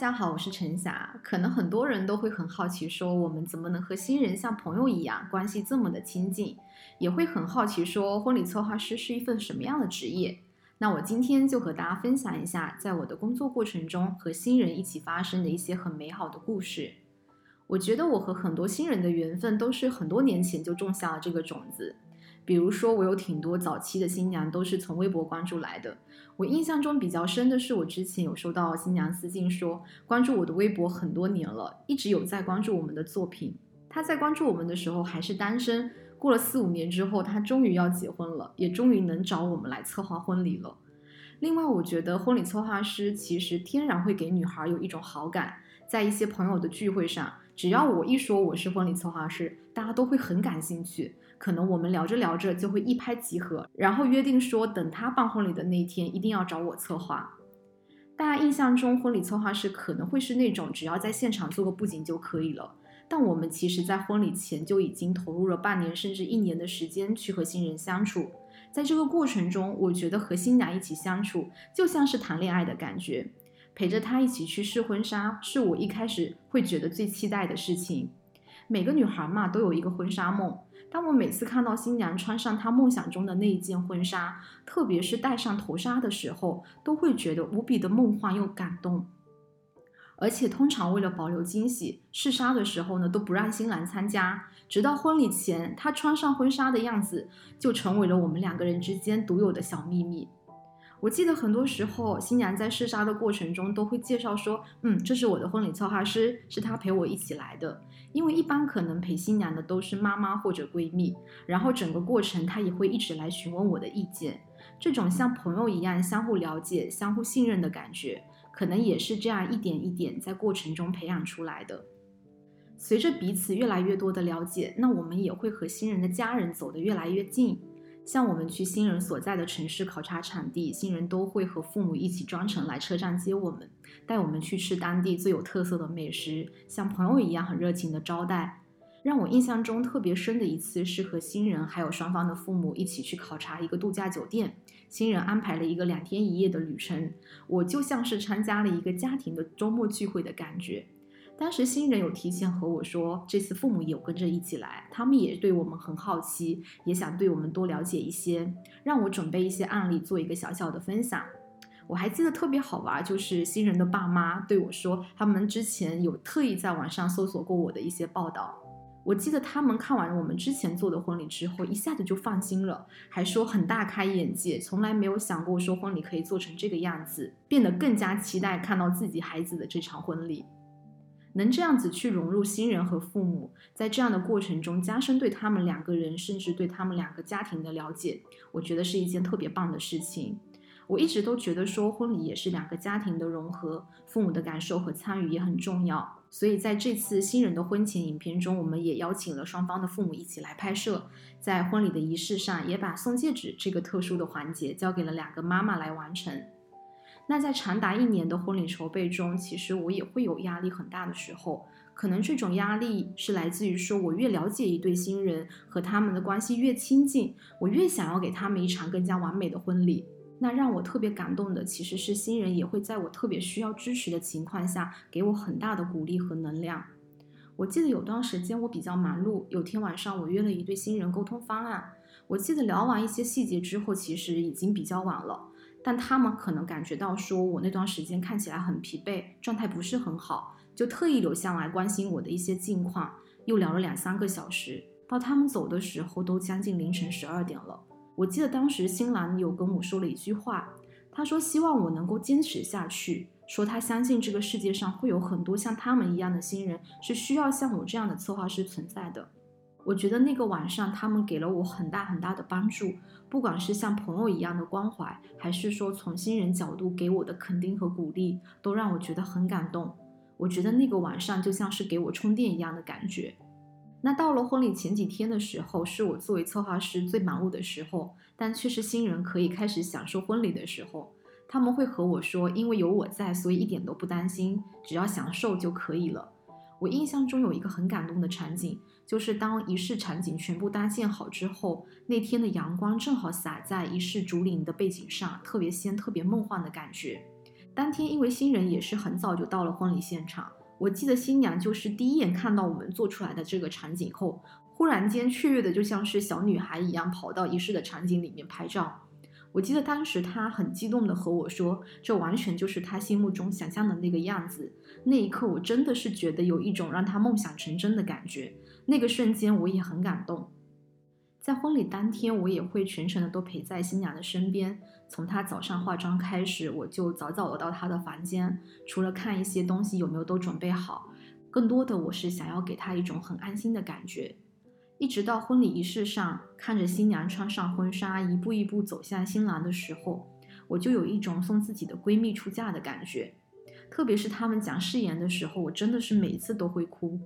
大家好，我是陈霞。可能很多人都会很好奇，说我们怎么能和新人像朋友一样，关系这么的亲近？也会很好奇，说婚礼策划师是一份什么样的职业？那我今天就和大家分享一下，在我的工作过程中和新人一起发生的一些很美好的故事。我觉得我和很多新人的缘分都是很多年前就种下了这个种子。比如说，我有挺多早期的新娘都是从微博关注来的。我印象中比较深的是，我之前有收到新娘私信说，关注我的微博很多年了，一直有在关注我们的作品。她在关注我们的时候还是单身，过了四五年之后，她终于要结婚了，也终于能找我们来策划婚礼了。另外，我觉得婚礼策划师其实天然会给女孩有一种好感，在一些朋友的聚会上。只要我一说我是婚礼策划师，大家都会很感兴趣。可能我们聊着聊着就会一拍即合，然后约定说等他办婚礼的那一天一定要找我策划。大家印象中婚礼策划师可能会是那种只要在现场做个布景就可以了，但我们其实在婚礼前就已经投入了半年甚至一年的时间去和新人相处。在这个过程中，我觉得和新娘一起相处就像是谈恋爱的感觉。陪着她一起去试婚纱，是我一开始会觉得最期待的事情。每个女孩嘛，都有一个婚纱梦。当我每次看到新娘穿上她梦想中的那一件婚纱，特别是戴上头纱的时候，都会觉得无比的梦幻又感动。而且通常为了保留惊喜，试纱的时候呢，都不让新郎参加，直到婚礼前，她穿上婚纱的样子，就成为了我们两个人之间独有的小秘密。我记得很多时候，新娘在试纱的过程中都会介绍说：“嗯，这是我的婚礼策划师，是她陪我一起来的。”因为一般可能陪新娘的都是妈妈或者闺蜜，然后整个过程她也会一直来询问我的意见。这种像朋友一样相互了解、相互信任的感觉，可能也是这样一点一点在过程中培养出来的。随着彼此越来越多的了解，那我们也会和新人的家人走得越来越近。像我们去新人所在的城市考察场地，新人都会和父母一起专程来车站接我们，带我们去吃当地最有特色的美食，像朋友一样很热情的招待。让我印象中特别深的一次是和新人还有双方的父母一起去考察一个度假酒店，新人安排了一个两天一夜的旅程，我就像是参加了一个家庭的周末聚会的感觉。当时新人有提前和我说，这次父母也有跟着一起来，他们也对我们很好奇，也想对我们多了解一些，让我准备一些案例做一个小小的分享。我还记得特别好玩，就是新人的爸妈对我说，他们之前有特意在网上搜索过我的一些报道。我记得他们看完我们之前做的婚礼之后，一下子就放心了，还说很大开眼界，从来没有想过说婚礼可以做成这个样子，变得更加期待看到自己孩子的这场婚礼。能这样子去融入新人和父母，在这样的过程中加深对他们两个人，甚至对他们两个家庭的了解，我觉得是一件特别棒的事情。我一直都觉得说婚礼也是两个家庭的融合，父母的感受和参与也很重要。所以在这次新人的婚前影片中，我们也邀请了双方的父母一起来拍摄，在婚礼的仪式上，也把送戒指这个特殊的环节交给了两个妈妈来完成。那在长达一年的婚礼筹备中，其实我也会有压力很大的时候。可能这种压力是来自于说，我越了解一对新人和他们的关系越亲近，我越想要给他们一场更加完美的婚礼。那让我特别感动的，其实是新人也会在我特别需要支持的情况下，给我很大的鼓励和能量。我记得有段时间我比较忙碌，有天晚上我约了一对新人沟通方案。我记得聊完一些细节之后，其实已经比较晚了。但他们可能感觉到说我那段时间看起来很疲惫，状态不是很好，就特意留下来关心我的一些近况，又聊了两三个小时。到他们走的时候，都将近凌晨十二点了。我记得当时新郎有跟我说了一句话，他说希望我能够坚持下去，说他相信这个世界上会有很多像他们一样的新人，是需要像我这样的策划师存在的。我觉得那个晚上，他们给了我很大很大的帮助，不管是像朋友一样的关怀，还是说从新人角度给我的肯定和鼓励，都让我觉得很感动。我觉得那个晚上就像是给我充电一样的感觉。那到了婚礼前几天的时候，是我作为策划师最忙碌的时候，但却是新人可以开始享受婚礼的时候。他们会和我说，因为有我在，所以一点都不担心，只要享受就可以了。我印象中有一个很感动的场景，就是当仪式场景全部搭建好之后，那天的阳光正好洒在仪式竹林的背景上，特别仙、特别梦幻的感觉。当天因为新人也是很早就到了婚礼现场，我记得新娘就是第一眼看到我们做出来的这个场景后，忽然间雀跃的就像是小女孩一样，跑到仪式的场景里面拍照。我记得当时他很激动地和我说：“这完全就是他心目中想象的那个样子。”那一刻，我真的是觉得有一种让他梦想成真的感觉。那个瞬间，我也很感动。在婚礼当天，我也会全程的都陪在新娘的身边。从她早上化妆开始，我就早早的到她的房间，除了看一些东西有没有都准备好，更多的我是想要给她一种很安心的感觉。一直到婚礼仪式上，看着新娘穿上婚纱，一步一步走向新郎的时候，我就有一种送自己的闺蜜出嫁的感觉。特别是他们讲誓言的时候，我真的是每次都会哭。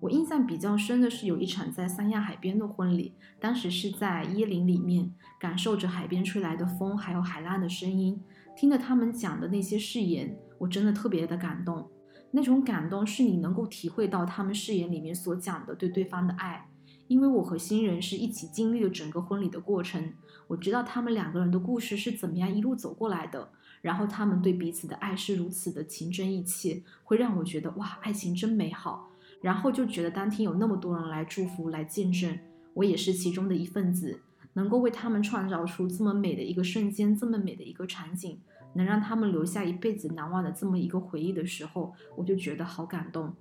我印象比较深的是有一场在三亚海边的婚礼，当时是在椰林里面，感受着海边吹来的风，还有海浪的声音，听着他们讲的那些誓言，我真的特别的感动。那种感动是你能够体会到他们誓言里面所讲的对对方的爱。因为我和新人是一起经历了整个婚礼的过程，我知道他们两个人的故事是怎么样一路走过来的，然后他们对彼此的爱是如此的情真意切，会让我觉得哇，爱情真美好。然后就觉得当天有那么多人来祝福、来见证，我也是其中的一份子，能够为他们创造出这么美的一个瞬间、这么美的一个场景，能让他们留下一辈子难忘的这么一个回忆的时候，我就觉得好感动。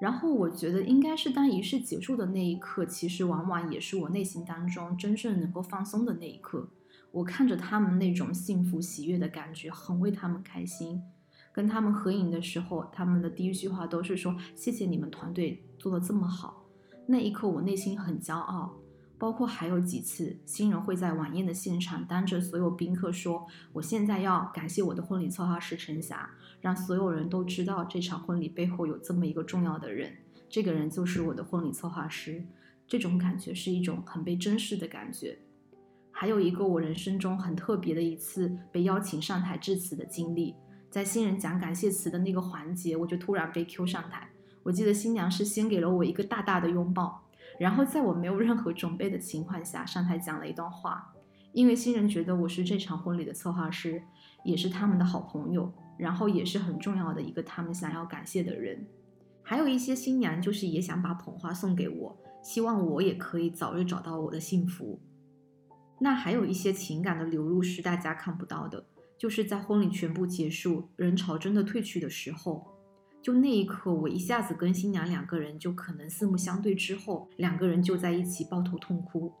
然后我觉得应该是当仪式结束的那一刻，其实往往也是我内心当中真正能够放松的那一刻。我看着他们那种幸福喜悦的感觉，很为他们开心。跟他们合影的时候，他们的第一句话都是说：“谢谢你们团队做的这么好。”那一刻我内心很骄傲。包括还有几次，新人会在晚宴的现场当着所有宾客说：“我现在要感谢我的婚礼策划师陈霞，让所有人都知道这场婚礼背后有这么一个重要的人，这个人就是我的婚礼策划师。”这种感觉是一种很被珍视的感觉。还有一个我人生中很特别的一次被邀请上台致辞的经历，在新人讲感谢词的那个环节，我就突然被 Q 上台。我记得新娘是先给了我一个大大的拥抱。然后在我没有任何准备的情况下上台讲了一段话，因为新人觉得我是这场婚礼的策划师，也是他们的好朋友，然后也是很重要的一个他们想要感谢的人。还有一些新娘就是也想把捧花送给我，希望我也可以早日找到我的幸福。那还有一些情感的流露是大家看不到的，就是在婚礼全部结束，人潮真的退去的时候。就那一刻，我一下子跟新娘两个人就可能四目相对，之后两个人就在一起抱头痛哭。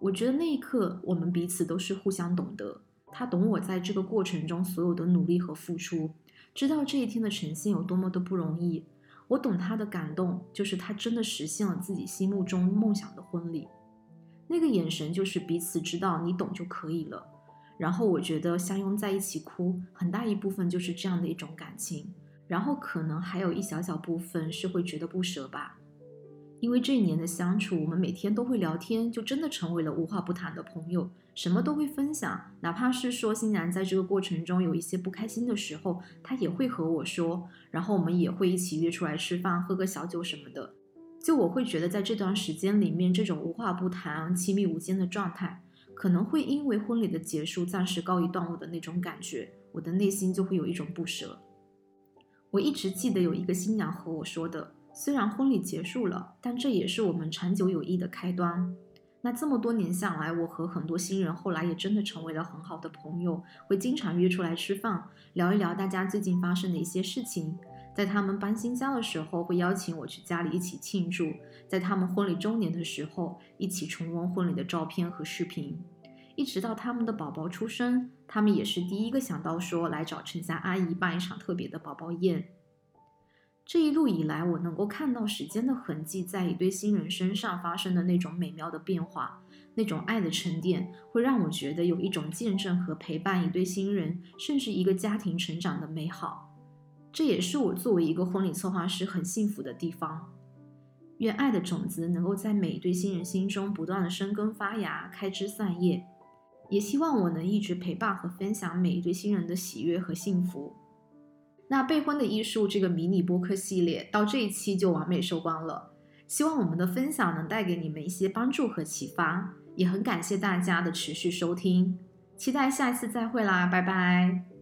我觉得那一刻我们彼此都是互相懂得，他懂我在这个过程中所有的努力和付出，知道这一天的呈现有多么的不容易。我懂他的感动，就是他真的实现了自己心目中梦想的婚礼。那个眼神就是彼此知道你懂就可以了。然后我觉得相拥在一起哭，很大一部分就是这样的一种感情。然后可能还有一小小部分是会觉得不舍吧，因为这一年的相处，我们每天都会聊天，就真的成为了无话不谈的朋友，什么都会分享，哪怕是说新娘在这个过程中有一些不开心的时候，她也会和我说，然后我们也会一起约出来吃饭，喝个小酒什么的。就我会觉得在这段时间里面，这种无话不谈、亲密无间的状态，可能会因为婚礼的结束暂时告一段落的那种感觉，我的内心就会有一种不舍。我一直记得有一个新娘和我说的，虽然婚礼结束了，但这也是我们长久友谊的开端。那这么多年下来，我和很多新人后来也真的成为了很好的朋友，会经常约出来吃饭，聊一聊大家最近发生的一些事情。在他们搬新家的时候，会邀请我去家里一起庆祝；在他们婚礼周年的时候，一起重温婚礼的照片和视频。一直到他们的宝宝出生，他们也是第一个想到说来找陈霞阿姨办一场特别的宝宝宴。这一路以来，我能够看到时间的痕迹在一对新人身上发生的那种美妙的变化，那种爱的沉淀，会让我觉得有一种见证和陪伴一对新人，甚至一个家庭成长的美好。这也是我作为一个婚礼策划师很幸福的地方。愿爱的种子能够在每一对新人心中不断的生根发芽、开枝散叶。也希望我能一直陪伴和分享每一对新人的喜悦和幸福。那备婚的艺术这个迷你播客系列到这一期就完美收官了。希望我们的分享能带给你们一些帮助和启发，也很感谢大家的持续收听，期待下一次再会啦，拜拜。